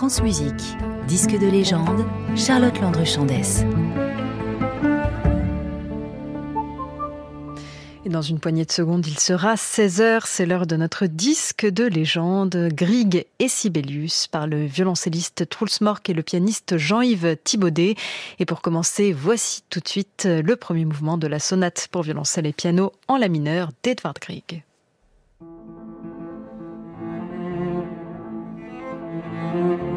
France Musique, disque de légende, Charlotte Landre-Chandès. Et dans une poignée de secondes, il sera 16h, c'est l'heure de notre disque de légende, Grieg et Sibelius, par le violoncelliste Truls Mork et le pianiste Jean-Yves Thibaudet. Et pour commencer, voici tout de suite le premier mouvement de la sonate pour violoncelle et piano en la mineur d'Edvard Grieg. Thank you.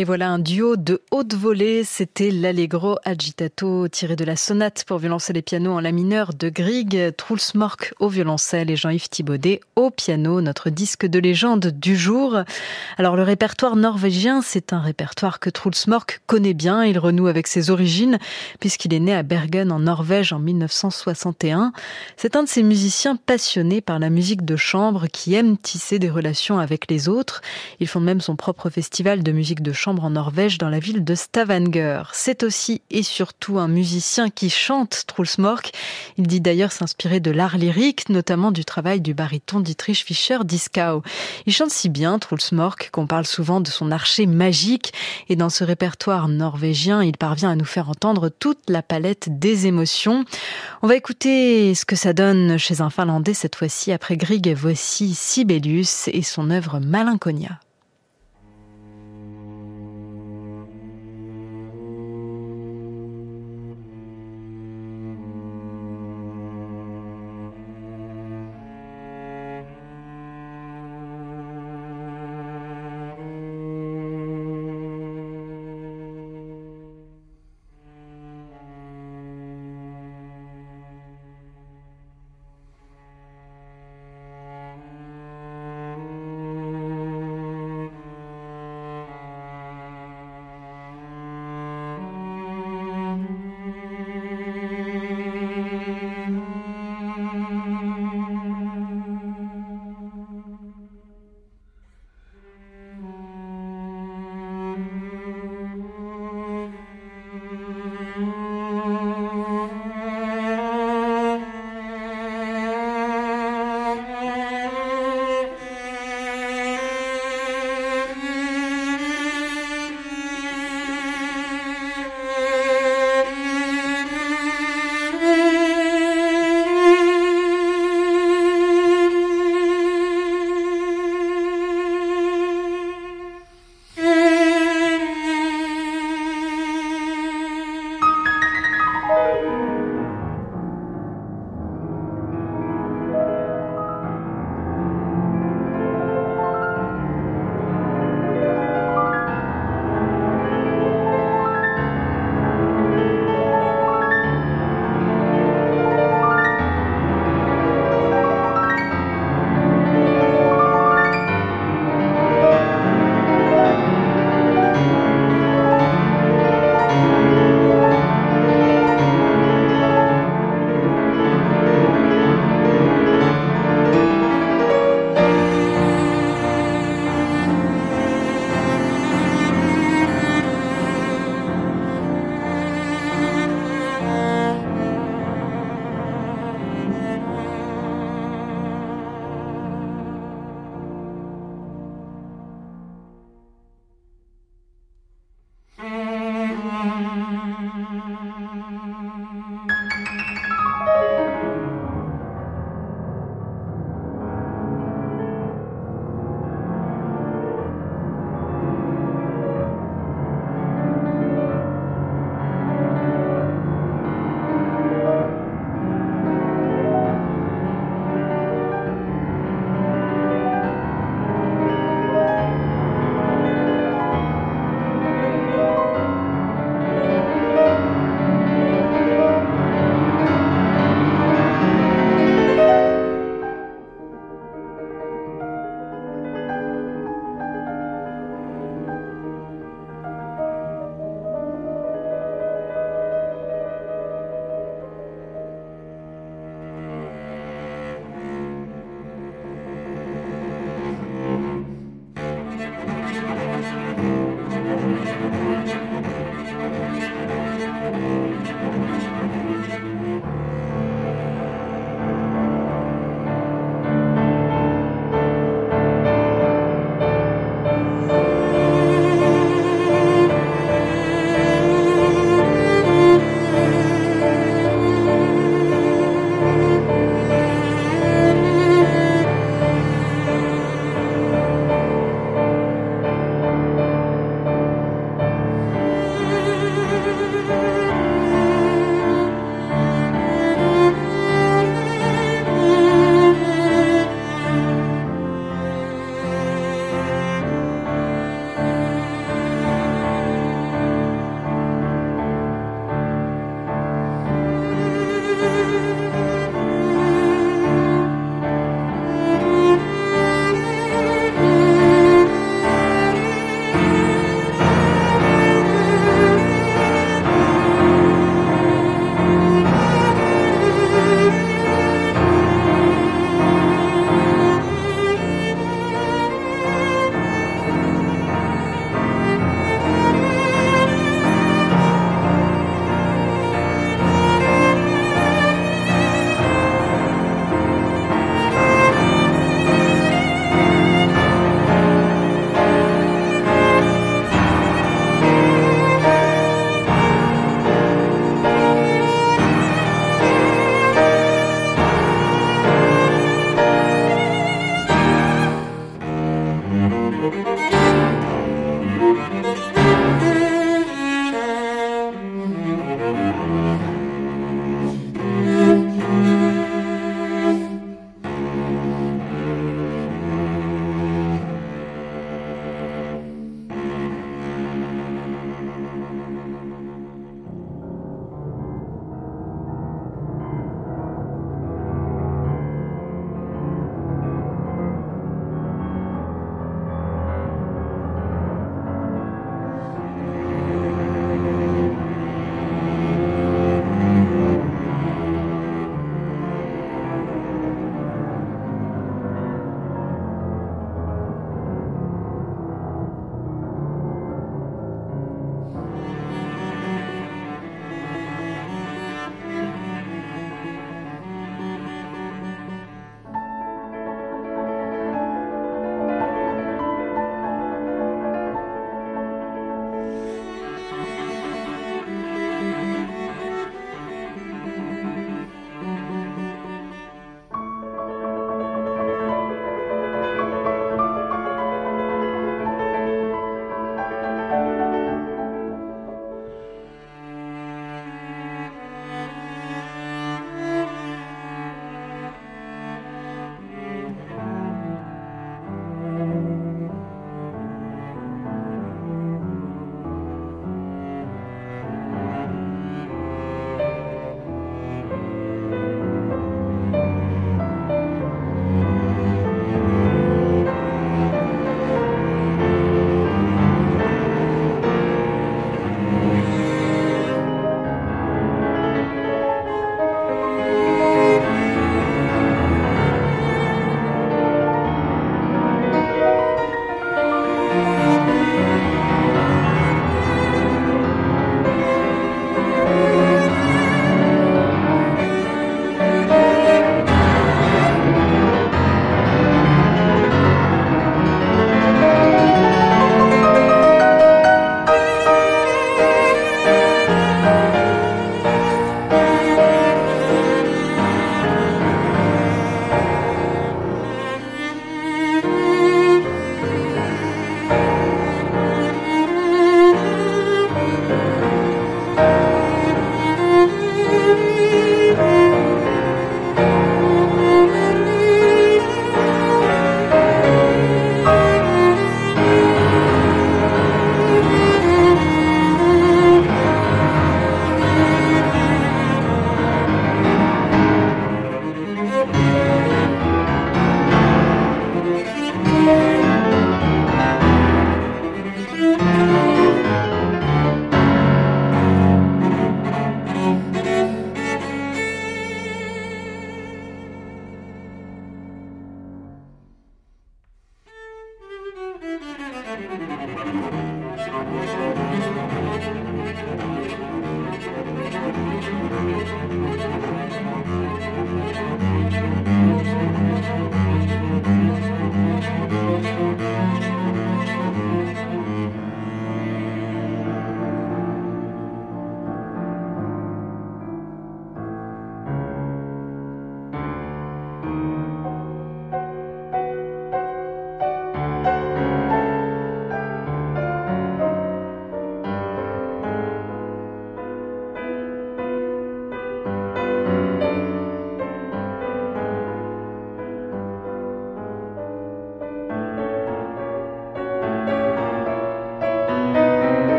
Et voilà un duo de haute volée, c'était l'Allegro Agitato tiré de la sonate pour violoncer les pianos en la mineur de Grieg, Truls Mork au violoncelle et Jean-Yves Thibaudet au piano, notre disque de légende du jour. Alors le répertoire norvégien, c'est un répertoire que Truls Mork connaît bien, il renoue avec ses origines puisqu'il est né à Bergen en Norvège en 1961. C'est un de ces musiciens passionnés par la musique de chambre qui aime tisser des relations avec les autres. Ils font même son propre festival de musique de chambre en Norvège dans la ville de Stavanger. C'est aussi et surtout un musicien qui chante Truls Mork. Il dit d'ailleurs s'inspirer de l'art lyrique, notamment du travail du baryton Dietrich Fischer-Dieskau. Il chante si bien Truls Mork qu'on parle souvent de son archer magique et dans ce répertoire norvégien, il parvient à nous faire entendre toute la palette des émotions. On va écouter ce que ça donne chez un Finlandais cette fois-ci après Grieg. Voici Sibelius et son œuvre Malinconia.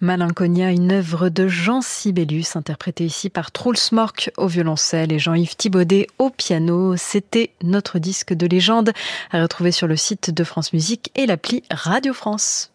Malinconia, une œuvre de Jean Sibelius, interprétée ici par Truls Mork au violoncelle et Jean-Yves Thibaudet au piano. C'était notre disque de légende à retrouver sur le site de France Musique et l'appli Radio France.